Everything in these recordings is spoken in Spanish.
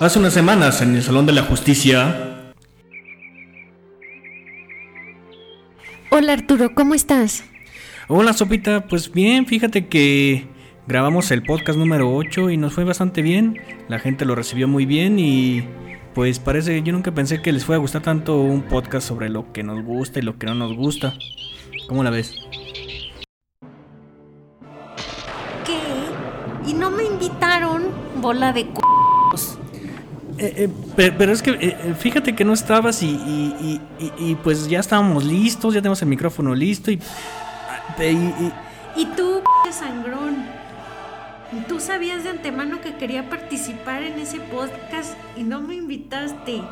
Hace unas semanas en el Salón de la Justicia. Hola Arturo, ¿cómo estás? Hola Sopita, pues bien, fíjate que grabamos el podcast número 8 y nos fue bastante bien. La gente lo recibió muy bien y pues parece, yo nunca pensé que les fuera a gustar tanto un podcast sobre lo que nos gusta y lo que no nos gusta. ¿Cómo la ves? ¿Qué? ¿Y no me invitaron? Bola de c... Eh, eh, pero, es que eh, fíjate que no estabas y, y, pues ya estábamos listos, ya tenemos el micrófono listo y... Y, tú, sangrón, tú sabías de antemano que quería participar en ese podcast y no me invitaste.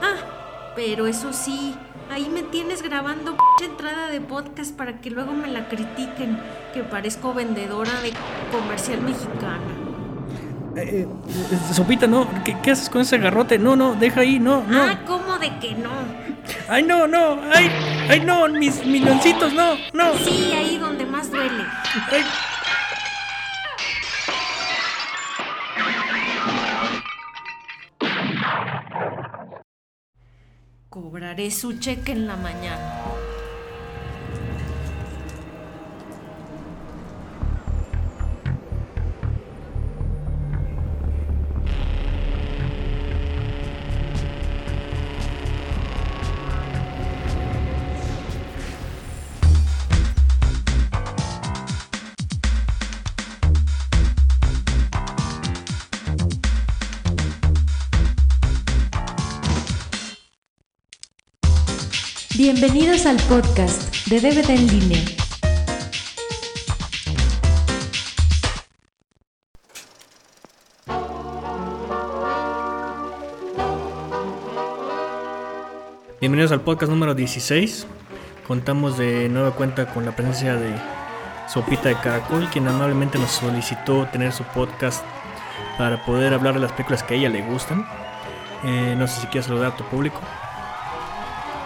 Ah, pero eso sí, ahí me tienes grabando entrada de podcast para que luego me la critiquen, que parezco vendedora de comercial mexicana. Eh, eh, Sopita, no, ¿Qué, haces con ese garrote? No, no, deja ahí, no, no. Ah, ¿cómo de que no? Ay, no, no, ay, ay, no, mis milloncitos, no, no. Sí, ahí donde más duele. Cobraré su cheque en la mañana. Bienvenidos al podcast de DVD en línea. Bienvenidos al podcast número 16. Contamos de nueva cuenta con la presencia de Sopita de Caracol, quien amablemente nos solicitó tener su podcast para poder hablar de las películas que a ella le gustan. Eh, no sé si quieres saludar a tu público.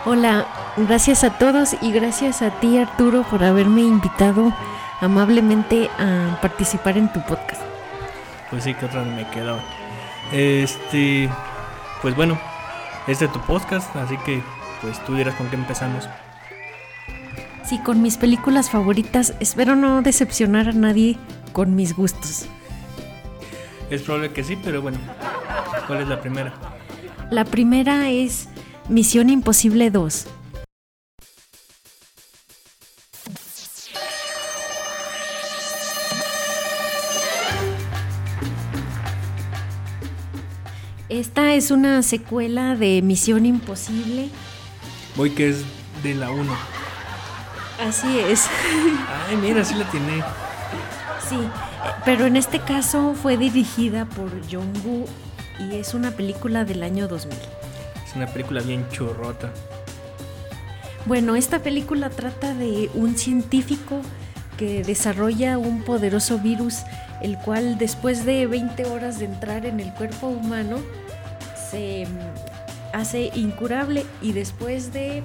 Hola, gracias a todos y gracias a ti Arturo por haberme invitado amablemente a participar en tu podcast. Pues sí, que otra me quedaba. Este, pues bueno, este es tu podcast, así que pues tú dirás con qué empezamos. Sí, con mis películas favoritas. Espero no decepcionar a nadie con mis gustos. Es probable que sí, pero bueno. ¿Cuál es la primera? La primera es Misión Imposible 2. Esta es una secuela de Misión Imposible. Voy que es de la 1. Así es. Ay, mira, sí la tiene. Sí, pero en este caso fue dirigida por John Woo y es una película del año 2000 una película bien churrota. Bueno, esta película trata de un científico que desarrolla un poderoso virus, el cual después de 20 horas de entrar en el cuerpo humano, se mm, hace incurable y después de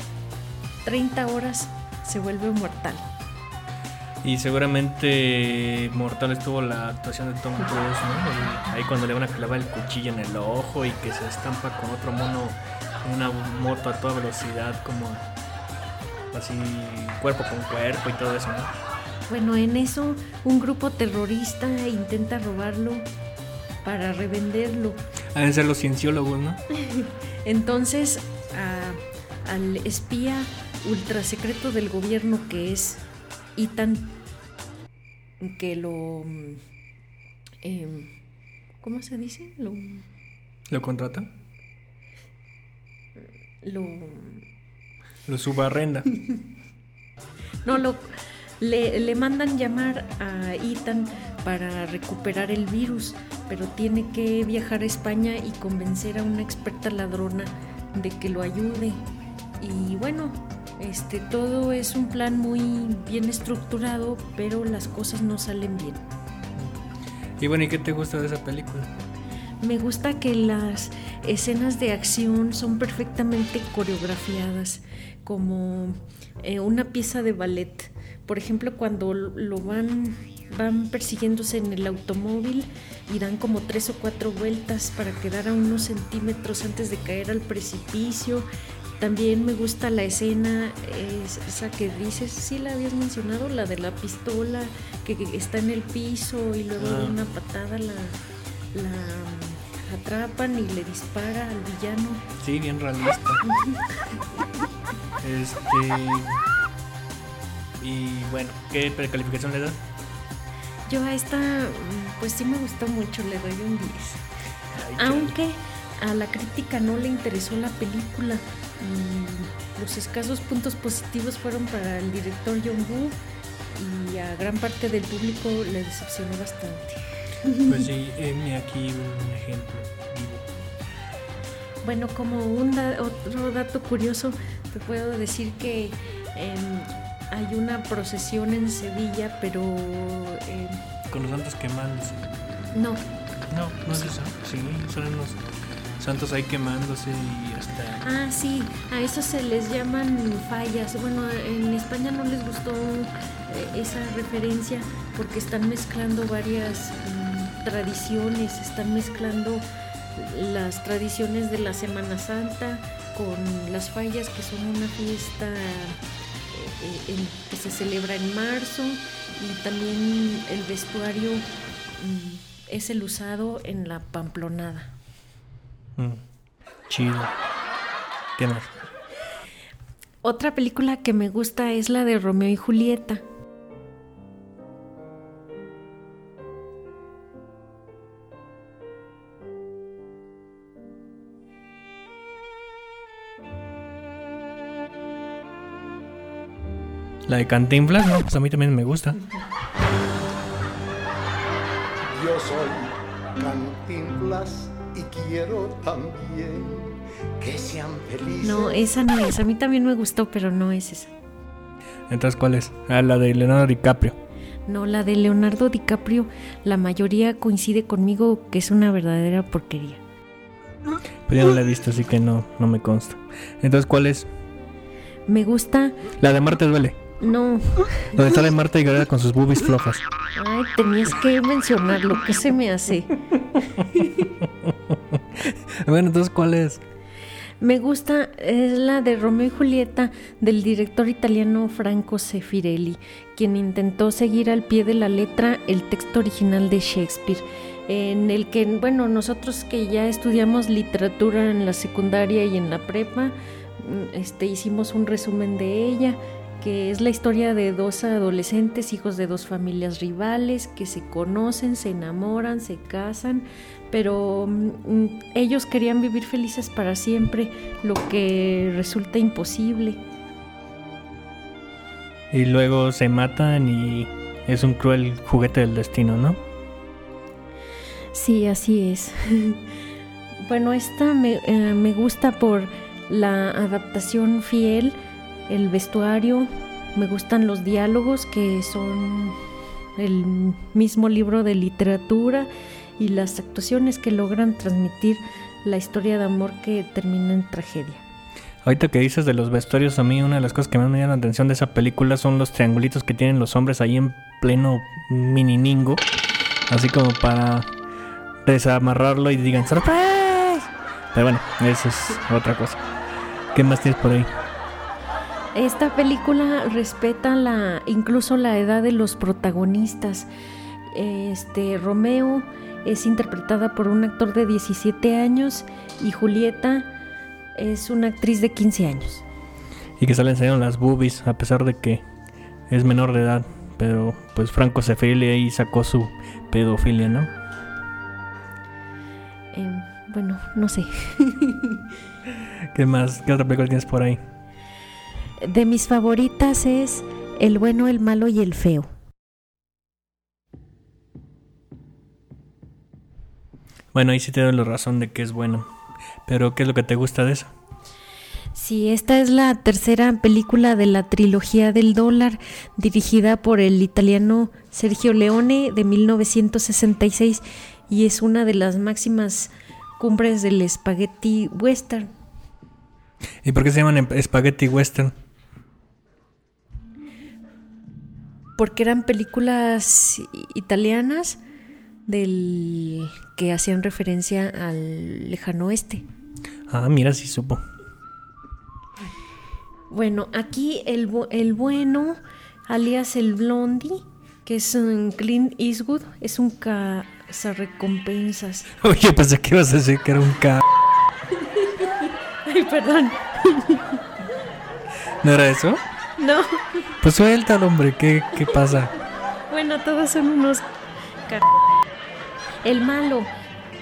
30 horas se vuelve mortal. Y seguramente mortal estuvo la actuación de Tom Cruise, ¿no? Ahí cuando le van a clavar el cuchillo en el ojo y que se estampa con otro mono una moto a toda velocidad, como así cuerpo con cuerpo y todo eso, ¿no? Bueno, en eso un grupo terrorista intenta robarlo para revenderlo. Deben ser los cienciólogos, ¿no? Entonces, al espía ultra secreto del gobierno que es Ethan, que lo... Em, ¿Cómo se dice? Lo, ¿Lo contrata? Lo... Lo subarrenda. no, lo... Le, le, mandan llamar a Ethan para recuperar el virus, pero tiene que viajar a España y convencer a una experta ladrona de que lo ayude. Y bueno, este todo es un plan muy bien estructurado, pero las cosas no salen bien. Y bueno, ¿y qué te gusta de esa película? Me gusta que las escenas de acción son perfectamente coreografiadas, como eh, una pieza de ballet. Por ejemplo, cuando lo van van persiguiéndose en el automóvil y dan como tres o cuatro vueltas para quedar a unos centímetros antes de caer al precipicio. También me gusta la escena, esa que dices, sí la habías mencionado, la de la pistola que, está en el piso y luego de ah. una patada la, la atrapan y le dispara al villano. Sí, bien realista. este. Y bueno, ¿qué precalificación le das? Yo a esta, pues sí me gustó mucho, le doy un 10. Aunque a la crítica no le interesó la película. los escasos puntos positivos fueron para el director John Woo y a gran parte del público le decepcionó bastante. Pues sí, aquí un ejemplo Bueno, como un otro dato curioso, te puedo decir que em, hay una procesión en Sevilla, pero... Eh, Con los santos quemándose. No. No, no es eso. Sí, son los santos ahí quemándose y hasta... Ah, sí, a eso se les llaman fallas. Bueno, en España no les gustó eh, esa referencia porque están mezclando varias tradiciones, están mezclando las tradiciones de la Semana Santa con las fallas que son una fiesta eh, que se celebra en marzo y también el vestuario mm, es el usado en la pamplonada. Mm, chido. ¿Qué más? Otra película que me gusta es la de Romeo y Julieta. La de Cantinflas, no, pues a mí también me gusta. Yo soy Cantinflas y quiero también que sean felices. No, esa no es. A mí también me gustó, pero no es esa. Entonces, ¿cuál es? Ah, la de Leonardo DiCaprio. No, la de Leonardo DiCaprio, la mayoría coincide conmigo que es una verdadera porquería. Pero ya no la he visto, así que no, no me consta. Entonces, ¿cuál es? Me gusta. La de Marte duele. No. Donde sale Marta y Gareda con sus boobies flojas. Ay, tenías que mencionarlo. ¿Qué se me hace? bueno, entonces, ¿cuál es? Me gusta, es la de Romeo y Julieta del director italiano Franco Sefirelli, quien intentó seguir al pie de la letra el texto original de Shakespeare, en el que, bueno, nosotros que ya estudiamos literatura en la secundaria y en la prepa, mm, este, hicimos un resumen de ella que es la historia de dos adolescentes, hijos de dos familias rivales, que se conocen, se enamoran, se casan, pero mm, ellos querían vivir felices para siempre, lo que resulta imposible. Y luego se matan y es un cruel juguete del destino, ¿no? Sí, así es. bueno, esta me, eh, me gusta por la adaptación fiel el vestuario, me gustan los diálogos que son el mismo libro de literatura y las actuaciones que logran transmitir la historia de amor que termina en tragedia. Ahorita que dices de los vestuarios, a mí una de las cosas que más me llama la atención de esa película son los triangulitos que tienen los hombres ahí en pleno mininingo, así como para desamarrarlo y digan ¡Sorpresa! Pero bueno, eso es otra cosa. ¿Qué más tienes por ahí? Esta película respeta la, incluso la edad de los protagonistas. Este Romeo es interpretada por un actor de 17 años y Julieta es una actriz de 15 años. Y que sale enseñando las boobies a pesar de que es menor de edad, pero pues Franco Sefeli ahí sacó su pedofilia, ¿no? Em, bueno, no sé. ¿Qué más? ¿Qué otra película tienes por ahí? De mis favoritas es El bueno, el malo y el feo. Bueno, ahí sí te doy la razón de que es bueno. Pero, ¿qué es lo que te gusta de eso? Sí, esta es la tercera película de la trilogía del dólar, dirigida por el italiano Sergio Leone de 1966 y es una de las máximas cumbres del spaghetti western. ¿Y por qué se llaman spaghetti western? Porque eran películas italianas del que hacían referencia al lejano oeste. Ah, mira, sí supo. Bueno, aquí el, el bueno, alias el Blondie, que es un Clint Eastwood, es un cazarrecompensas. Oye, pensé que ibas a decir que era un ca... Ay, perdón. ¿No era eso? No. Pues suelta, hombre, ¿qué, qué pasa? Bueno, todos son unos... El malo,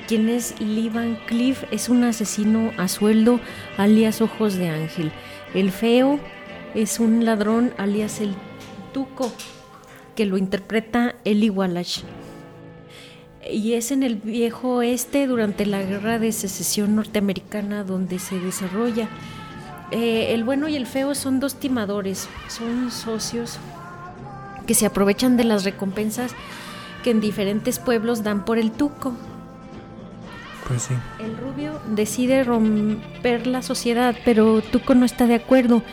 quien es Lee Van Cliff, es un asesino a sueldo, alias Ojos de Ángel. El feo es un ladrón, alias el Tuco, que lo interpreta Eli Wallach. Y es en el viejo oeste durante la guerra de secesión norteamericana donde se desarrolla. Eh, el bueno y el feo son dos timadores, son socios que se aprovechan de las recompensas que en diferentes pueblos dan por el tuco. Pues sí. El rubio decide romper la sociedad, pero Tuco no está de acuerdo.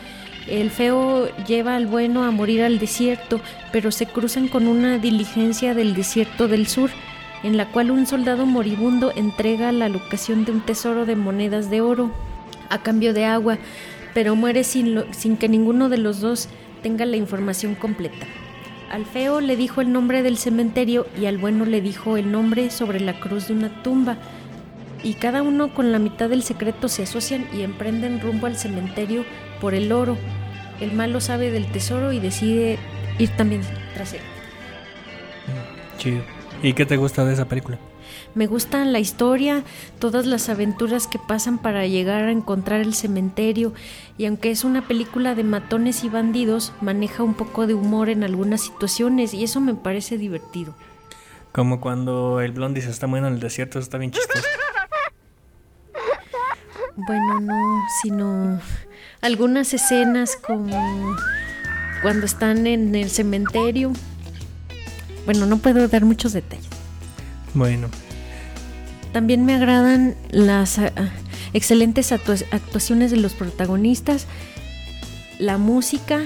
El feo lleva al bueno a morir al desierto, pero se cruzan con una diligencia del desierto del sur, en la cual un soldado moribundo entrega la locación de un tesoro de monedas de oro a cambio de agua, pero muere sin, sin que ninguno de los dos tenga la información completa. Al feo le dijo el nombre del cementerio y al bueno le dijo el nombre sobre la cruz de una tumba. Y cada uno con la mitad del secreto se asocian y emprenden rumbo al cementerio por el oro. El malo sabe del tesoro y decide ir también tras él. Chido. ¿Y qué te gusta de esa película? Me gusta la historia, todas las aventuras que pasan para llegar a encontrar el cementerio y aunque es una película de matones y bandidos, maneja un poco de humor en algunas situaciones y eso me parece divertido. Como cuando el blondie se está muriendo en el desierto, eso está bien chistoso. Bueno, no, sino algunas escenas como cuando están en el cementerio. Bueno, no puedo dar muchos detalles. Bueno, También me agradan las ah, excelentes actua- actuaciones de los protagonistas, la música,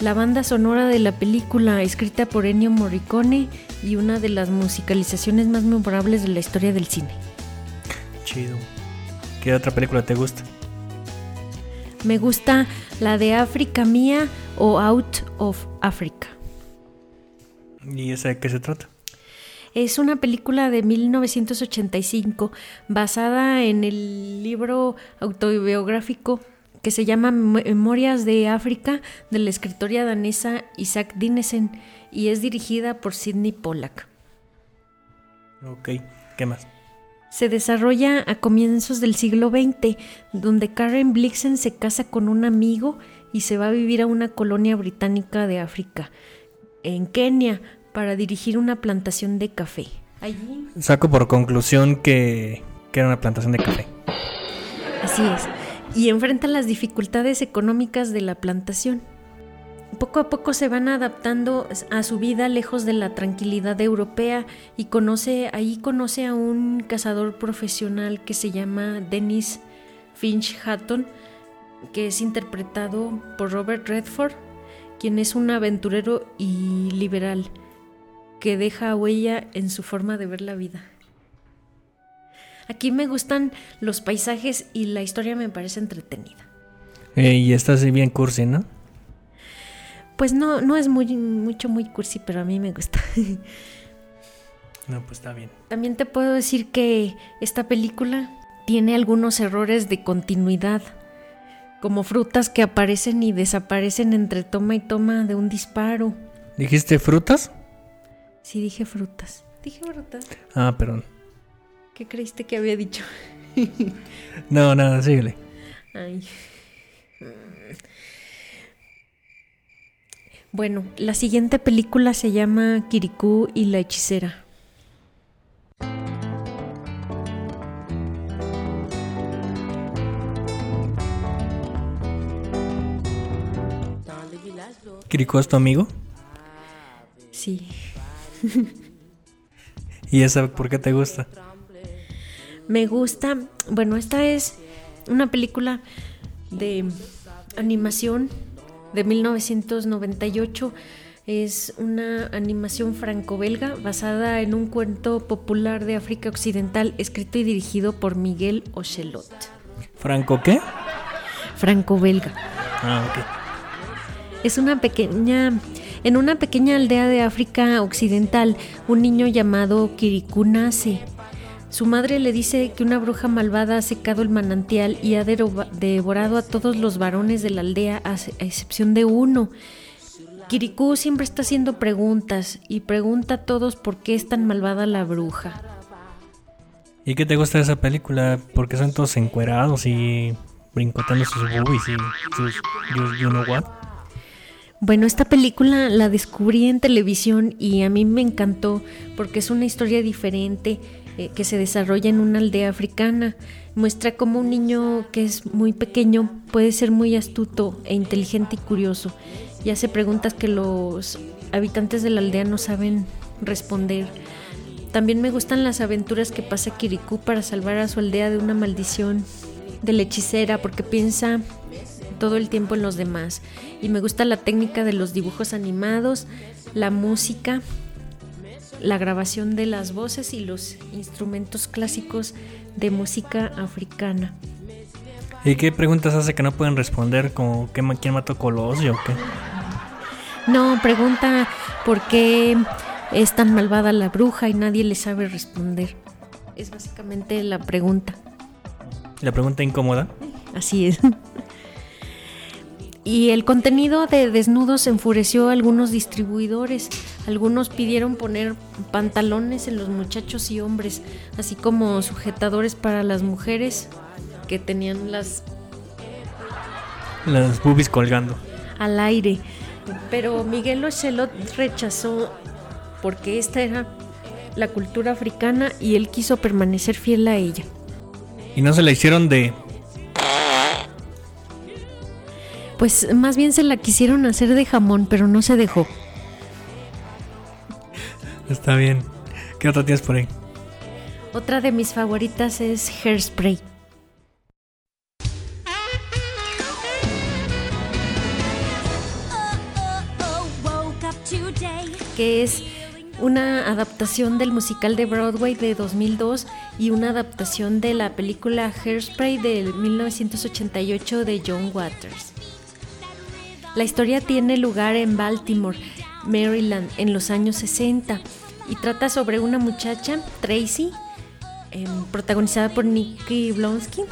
la banda sonora de la película escrita por Ennio Morricone y una de las musicalizaciones más memorables de la historia del cine. chido. ¿Qué otra película te gusta? Me gusta la de África Mía o Out of Africa. ¿Y esa de qué se trata? Es una película de 1985 basada en el libro autobiográfico que se llama Memorias de África de la escritora danesa Isaac Dinesen y es dirigida por Sidney Pollack. Ok, ¿qué más? Se desarrolla a comienzos del siglo XX, donde Karen Blixen se casa con un amigo y se va a vivir a una colonia británica de África, en Kenia, para dirigir una plantación de café. Allí Saco por conclusión que, que era una plantación de café. Así es. Y enfrentan las dificultades económicas de la plantación. Poco a poco se van adaptando a su vida lejos de la tranquilidad europea y conoce, ahí conoce a un cazador profesional que se llama Dennis Finch Hatton, que es interpretado por Robert Redford, quien es un aventurero y liberal que deja huella en su forma de ver la vida. Aquí me gustan los paisajes y la historia me parece entretenida. Eh, y esta así bien cursi, ¿no? Pues no, no es muy, mucho, muy cursi, pero a mí me gusta. No, pues está bien. También te puedo decir que esta película tiene algunos errores de continuidad, como frutas que aparecen y desaparecen entre toma y toma de un disparo. ¿Dijiste frutas? Sí, dije frutas. Dije frutas. Ah, perdón. ¿Qué creíste que había dicho? No, nada, síguele. Ay. Bueno, la siguiente película se llama Kirikou y la hechicera. ¿Kiriko es tu amigo? Sí. ¿Y esa por qué te gusta? Me gusta, bueno, esta es una película de animación de 1998 Es una animación franco-belga basada en un cuento popular de África Occidental escrito y dirigido por Miguel Ochelot. ¿Franco qué? Franco-belga. Ah, ok. Es una pequeña en una pequeña aldea de África Occidental, un niño llamado Kirikou nace. Su madre le dice que una bruja malvada ha secado el manantial y ha devorado a todos los varones de la aldea, a excepción de uno. Kirikou siempre está haciendo preguntas y pregunta a todos por qué es tan malvada la bruja. ¿Y qué te gusta de esa película? Porque son todos encuerados y brincotando sus boobies y sus you, know what. Bueno, esta película la descubrí en televisión y a mí me encantó porque es una historia diferente eh, que se desarrolla en una aldea africana. Muestra cómo un niño que es muy pequeño puede ser muy astuto e inteligente y curioso y hace preguntas que los habitantes de la aldea no saben responder. También me gustan las aventuras que pasa Kirikou para salvar a su aldea de una maldición de la hechicera porque piensa todo el tiempo en los demás. Y me gusta la técnica de los dibujos animados, la música, la grabación de las voces y los instrumentos clásicos de música africana. ¿Y qué preguntas hace que no pueden responder? Como ¿quién mató Colosio o qué? No, pregunta por qué es tan malvada la bruja y nadie le sabe responder. Es básicamente la pregunta. ¿La pregunta incómoda? Así es. Y el contenido de desnudos enfureció a algunos distribuidores. Algunos pidieron poner pantalones en los muchachos y hombres, así como sujetadores para las mujeres que tenían las... Las boobies colgando. Al aire. Pero Miguel Ocelot rechazó porque esta era la cultura africana y él quiso permanecer fiel a ella. ¿Y no se la hicieron de... Pues más bien se la quisieron hacer de jamón, pero no se dejó. Está bien. ¿Qué otra tienes por ahí? Otra de mis favoritas es Hairspray. que es una adaptación del musical de Broadway de 2002 y una adaptación de la película Hairspray de 1988 de John Waters. La historia tiene lugar en Baltimore, Maryland, en los años 60 y trata sobre una muchacha, Tracy, em, protagonizada por Nikki Blonsky,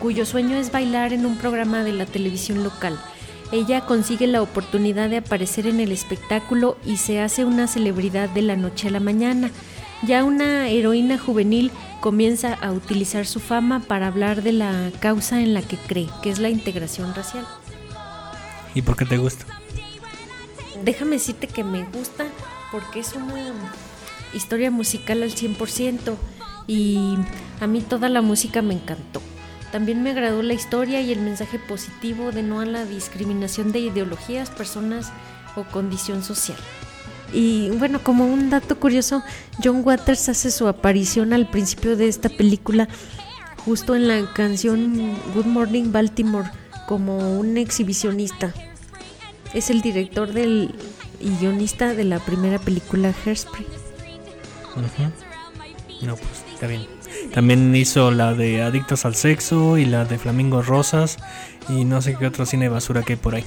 cuyo sueño es bailar en un programa de la televisión local ella consigue la oportunidad de aparecer en el espectáculo y se hace una celebridad de la noche a la mañana. Ya una heroína juvenil comienza a utilizar su fama para hablar de la causa en la que cree, que es la integración racial. ¿Y por qué te gusta? Déjame decirte que me gusta porque es una historia musical al 100% y a mí toda la música me encantó. También me agradó la historia y el mensaje positivo de no a la discriminación de ideologías, personas o condición social. Y bueno, como un dato curioso, John Waters hace su aparición al principio de esta película justo en la canción Good Morning Baltimore como un exhibicionista. Es el director del y guionista de la primera película Hairspray. No, pues está bien. También hizo la de Adictos al Sexo y la de Flamingos Rosas y no sé qué otro cine basura que hay por ahí.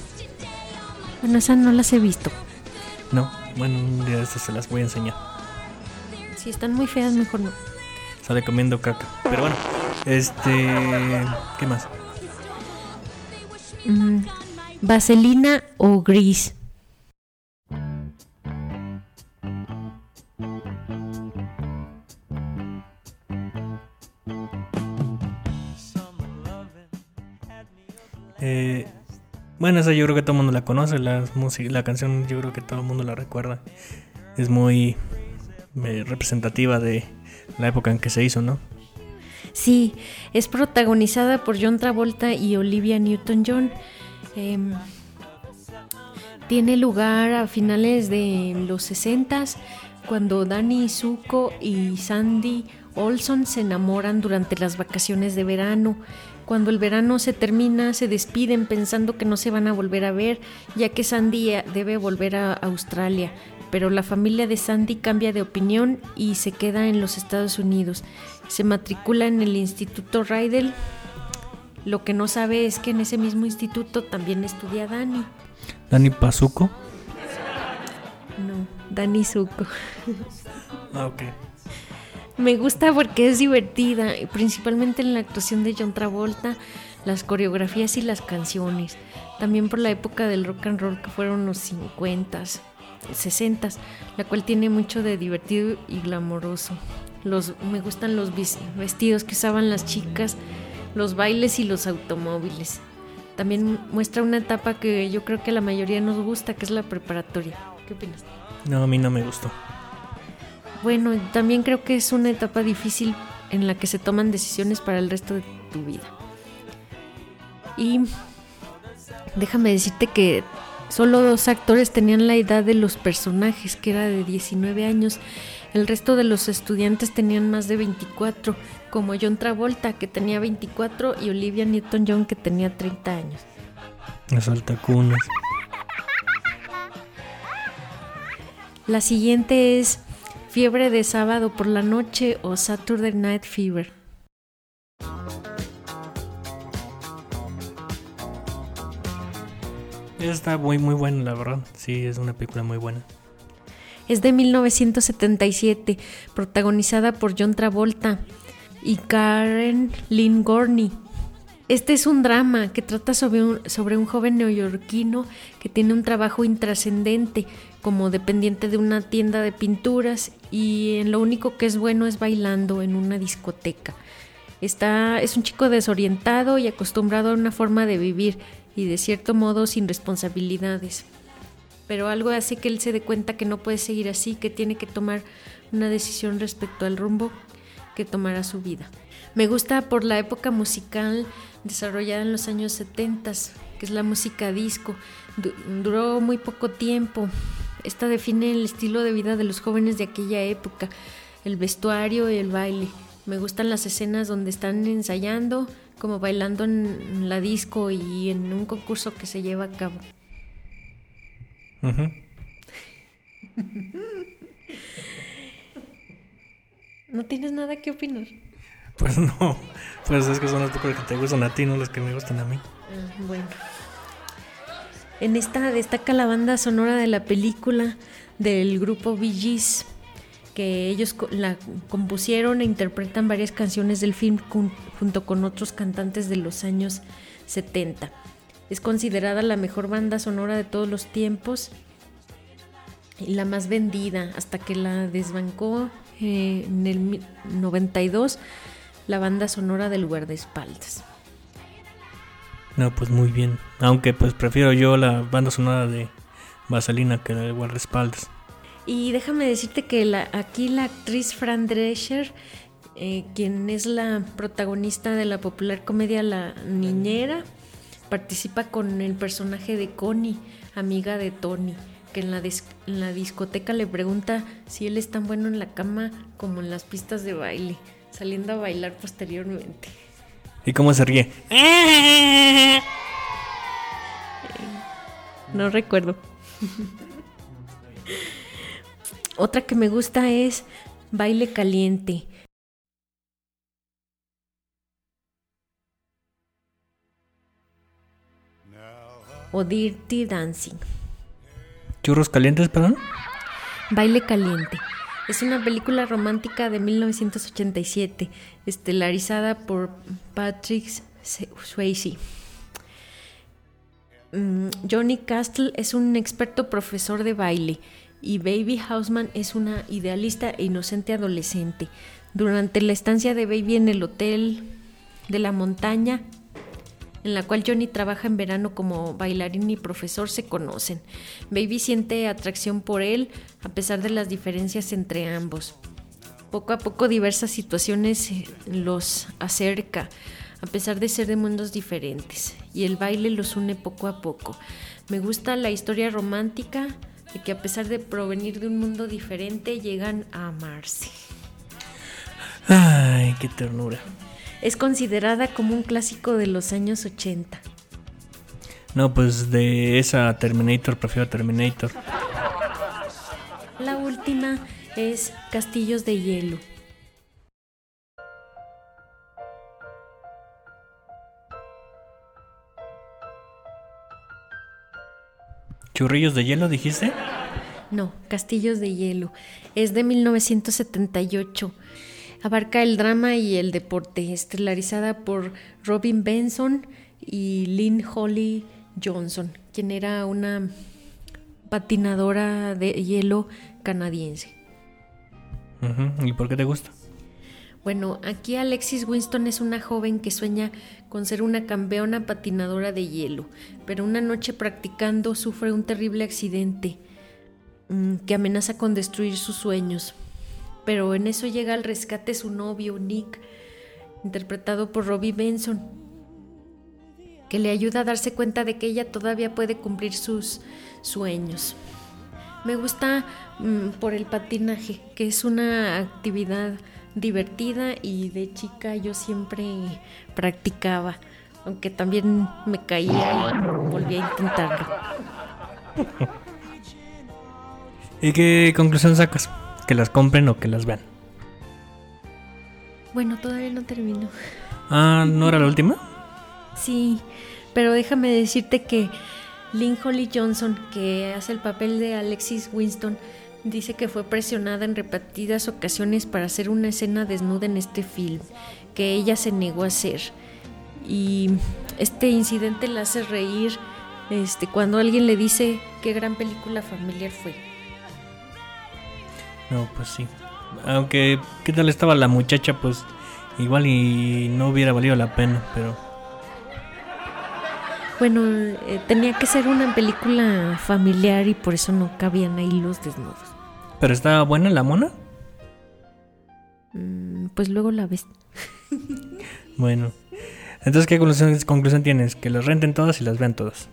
Bueno, esas no las he visto. No, bueno, un día de estos se las voy a enseñar. Si están muy feas, mejor no. Sale comiendo caca. Pero bueno, este. ¿Qué más? Mm, vaselina o gris. Eh, bueno, esa yo creo que todo el mundo la conoce, la, la canción yo creo que todo el mundo la recuerda. Es muy eh, representativa de la época en que se hizo, ¿no? Sí, es protagonizada por John Travolta y Olivia Newton-John. Em, tiene lugar a finales de los 60 cuando Danny Zuko y Sandy Olson se enamoran durante las vacaciones de verano Cuando el verano se termina, se despiden pensando que no se van a volver a ver, ya que Sandy debe volver a Australia. Pero la familia de Sandy cambia de opinión y se queda en los Estados Unidos. Se matricula en el Instituto Rydell. Lo que no sabe es que en ese mismo instituto también estudia Dani. ¿Dani Pazuco? No, Dani Zuko. Ah, ok. Me gusta porque es divertida, principalmente en la actuación de John Travolta, las coreografías y las canciones. También por la época del rock and roll que fueron los 50, 60, la cual tiene mucho de divertido y glamoroso. Los, me gustan los vestidos que usaban las chicas, los bailes y los automóviles. También muestra una etapa que yo creo que a la mayoría nos gusta, que es la preparatoria. ¿Qué opinas? No, a mí no me gustó. Bueno, también creo que es una etapa difícil en la que se toman decisiones para el resto de tu vida. Y déjame decirte que solo dos actores tenían la edad de los personajes, que era de 19 años. El resto de los estudiantes tenían más de 24, como John Travolta, que tenía 24, y Olivia Newton-John, que tenía 30 años. Las altacunas. La siguiente es Fiebre de sábado por la noche o Saturday Night Fever. Está muy muy buena, la verdad. Sí, es una película muy buena. Es de 1977, protagonizada por John Travolta y Karen Lynn Gorney. Este es un drama que trata sobre un, sobre un joven neoyorquino que tiene un trabajo intrascendente como dependiente de una tienda de pinturas y en lo único que es bueno es bailando en una discoteca. Está, es un chico desorientado y acostumbrado a una forma de vivir y de cierto modo sin responsabilidades. Pero algo hace que él se dé cuenta que no puede seguir así, que tiene que tomar una decisión respecto al rumbo que tomará su vida. Me gusta por la época musical desarrollada en los años 70, que es la música disco. duró muy poco tiempo. Esta define el estilo de vida de los jóvenes de aquella época, el vestuario y el baile. Me gustan las escenas donde están ensayando, como bailando en la disco y en un concurso que se lleva a cabo. ¿No tienes nada que opinar? Pues no, pues es que son las películas que te gustan a ti, no las que me gustan a mí. Ah, bueno. En esta destaca la banda sonora de la película del grupo Bee Gees, que ellos la compusieron e interpretan varias canciones del film junto con otros cantantes de los años 70. Es considerada la mejor banda sonora de todos los tiempos y la más vendida hasta que la desbancó eh, en el 92 la banda sonora del guardaespaldas. No, pues muy bien. Aunque pues prefiero yo la banda sonora de Vaselina que la de guardaespaldas. Y déjame decirte que la, aquí la actriz Fran Drescher, eh, quien es la protagonista de la popular comedia La Niñera, participa con el personaje de Connie, amiga de Tony, que en la, en la discoteca le pregunta si él es tan bueno en la cama como en las pistas de baile saliendo a bailar posteriormente. ¿Y cómo se ríe? No recuerdo. Otra que me gusta es Baile Caliente. O Dirty Dancing. ¿Churros calientes, perdón? Baile Caliente. Es una película romántica de 1987, estelarizada por Patrick Swayze. Mm, Johnny Castle es un experto profesor de baile y Baby Houseman es una idealista e inocente adolescente. Durante la estancia de Baby en el hotel de la montaña, en la cual Johnny trabaja en verano como bailarín y profesor, se conocen. Baby siente atracción por él a pesar de las diferencias entre ambos. Poco a poco diversas situaciones eh, los acerca, a pesar de ser de mundos diferentes, y el baile los une poco a poco. Me gusta la historia romántica de que a pesar de provenir de un mundo diferente, llegan a amarse. Ay, qué ternura. Es considerada como un clásico de los años 80. No, pues de esa Terminator prefiero Terminator. La última es Castillos de Hielo. ¿Churrillos de hielo dijiste? No, Castillos de Hielo. Es de 1978. Abarca el drama y el deporte, estelarizada por Robin Benson y Lynn Holly Johnson, quien era una patinadora de hielo canadiense. ¿Y por qué te gusta? Bueno, aquí Alexis Winston es una joven que sueña con ser una campeona patinadora de hielo, pero una noche practicando sufre un terrible accidente mm, que amenaza con destruir sus sueños. Pero en eso llega al rescate su novio, Nick, interpretado por Robbie Benson, que le ayuda a darse cuenta de que ella todavía puede cumplir sus sueños. Me gusta mm, por el patinaje, que es una actividad divertida y de chica yo siempre practicaba, aunque también me caía y volví a intentarlo. ¿Y qué conclusión sacas? ¿Que las compren o que las vean? Bueno, todavía no termino. Ah, ¿no era la última? Sí, pero déjame decirte que Lynn Holly Johnson, que hace el papel de Alexis Winston, dice que fue presionada en repetidas ocasiones para hacer una escena desnuda en este film, que ella se negó a hacer. Y este incidente la hace reír este, cuando alguien le dice qué gran película familiar fue. No, pues sí. Aunque, ¿qué tal estaba la muchacha? Pues igual y no hubiera valido la pena, pero... Bueno, eh, tenía que ser una película familiar y por eso no cabían ahí los desnudos. ¿Pero estaba buena la mona? Mm, pues luego la ves. Bueno. Entonces, ¿qué conclusión, conclusión tienes? Que las renten todas y las vean todas.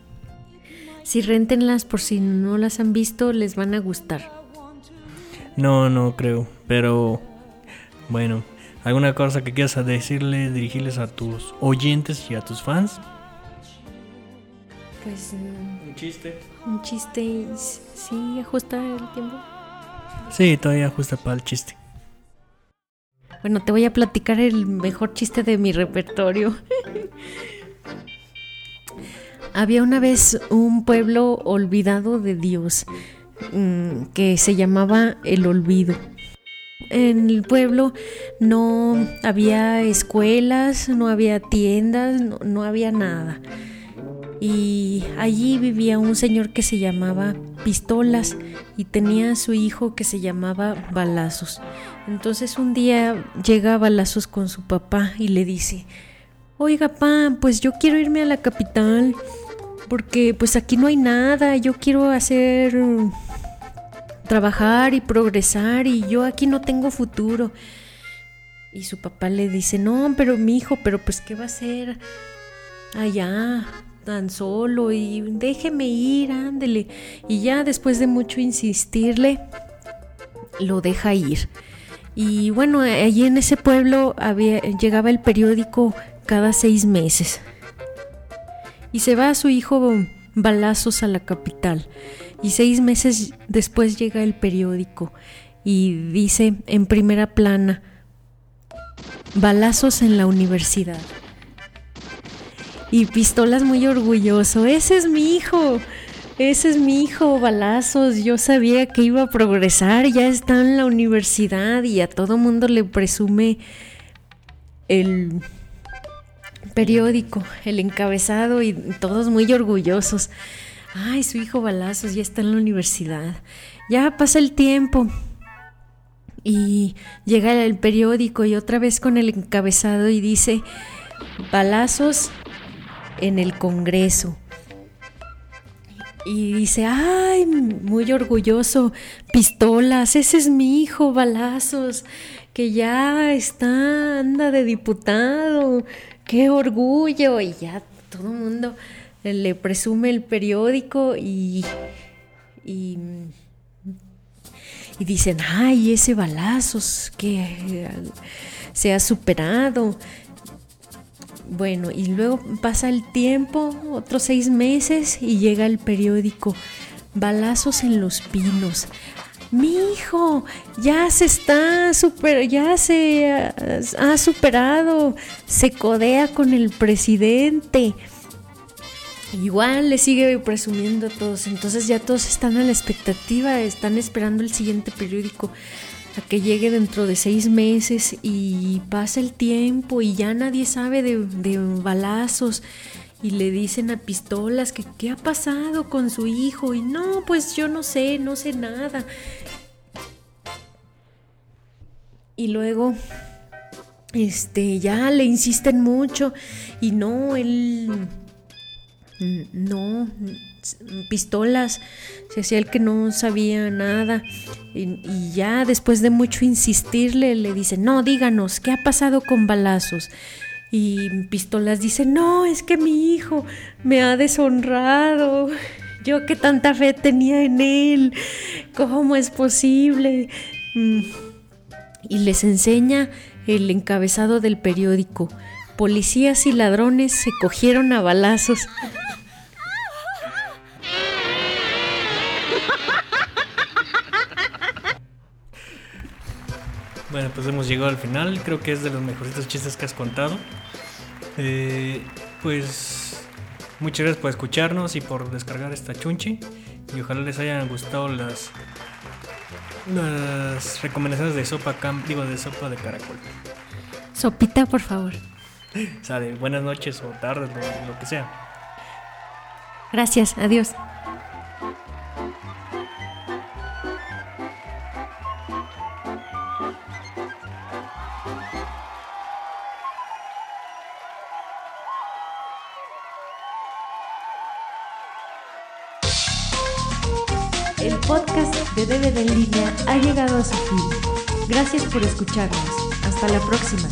Si rentenlas por si no las han visto, les van a gustar. No, no creo. Pero, bueno, ¿alguna cosa que quieras decirle, dirigirles a tus oyentes y a tus fans? Pues mm, Un chiste. un chiste, sí, ajusta el tiempo. Sí, todavía justa para el chiste. Bueno, te voy a platicar el mejor chiste de mi repertorio. Había una vez un pueblo olvidado de Dios mm, que se llamaba El Olvido. En el pueblo no había escuelas, no había tiendas, no, había nada. Y allí vivía un señor que se llamaba Pistolas y tenía a su hijo que se llamaba Balazos. Entonces un día llega Balazos con su papá y le dice, oiga pa, pues yo quiero irme a la capital porque pues aquí no hay nada, yo quiero hacer trabajar y progresar y yo aquí no tengo futuro. Y su papá le dice, no, pero mi hijo, pero pues ¿qué va a hacer allá? tan solo y déjeme ir, ándele. Y ya después de mucho insistirle, lo deja ir. Y bueno, allí en ese pueblo había, llegaba el periódico cada seis meses. Y se va su hijo balazos a la capital. Y seis meses después llega el periódico y dice en primera plana, balazos en la universidad. Y Pistolas muy orgulloso, ese es mi hijo, ese es mi hijo, balazos, yo sabía que iba a progresar, ya está en la universidad y a todo mundo le presume el periódico, el encabezado y todos muy orgullosos. Ay, su hijo balazos ya está en la universidad. Ya pasa el tiempo. Y llega el periódico y otra vez con el encabezado y dice, balazos en el Congreso. Y dice, ay, muy orgulloso, pistolas, ese es mi hijo, balazos, que ya está, anda de diputado, qué orgullo. Y ya todo el mundo le presume el periódico y, y, y dicen, ay, ese balazos que se ha superado. Bueno, y luego pasa el tiempo, otros seis meses, y llega el periódico. Balazos en los pinos. Mi hijo ya se está super, ya se ha superado, se codea con el presidente. Igual le sigue presumiendo a todos, entonces ya todos están a la expectativa, están esperando el siguiente periódico a que llegue dentro de seis meses y pasa el tiempo y ya nadie sabe de, de balazos. Y le dicen a pistolas que qué ha pasado con su hijo y no, pues yo no sé, no sé nada. Y luego, este, ya le insisten mucho y no, él, no, pistolas, se hacía el que no sabía nada y, y, ya después de mucho insistirle le dice, no, díganos, ¿qué ha pasado con balazos? Y Pistolas dice, no, es que mi hijo me ha deshonrado. Yo que tanta fe tenía en él. ¿Cómo es posible? Mm. Y les enseña el encabezado del periódico. Policías y ladrones se cogieron a balazos. Bueno, pues hemos llegado al final. Creo que es de los mejorcitos chistes que has contado. Eh, pues muchas gracias por escucharnos y por descargar esta chunchi. Y ojalá les hayan gustado las, las recomendaciones de sopa cam, digo de sopa de caracol. Sopita, por favor. O sea, de buenas noches o tardes, lo, lo que sea. Gracias, adiós. En línea ha llegado a su fin. Gracias por escucharnos. Hasta la próxima.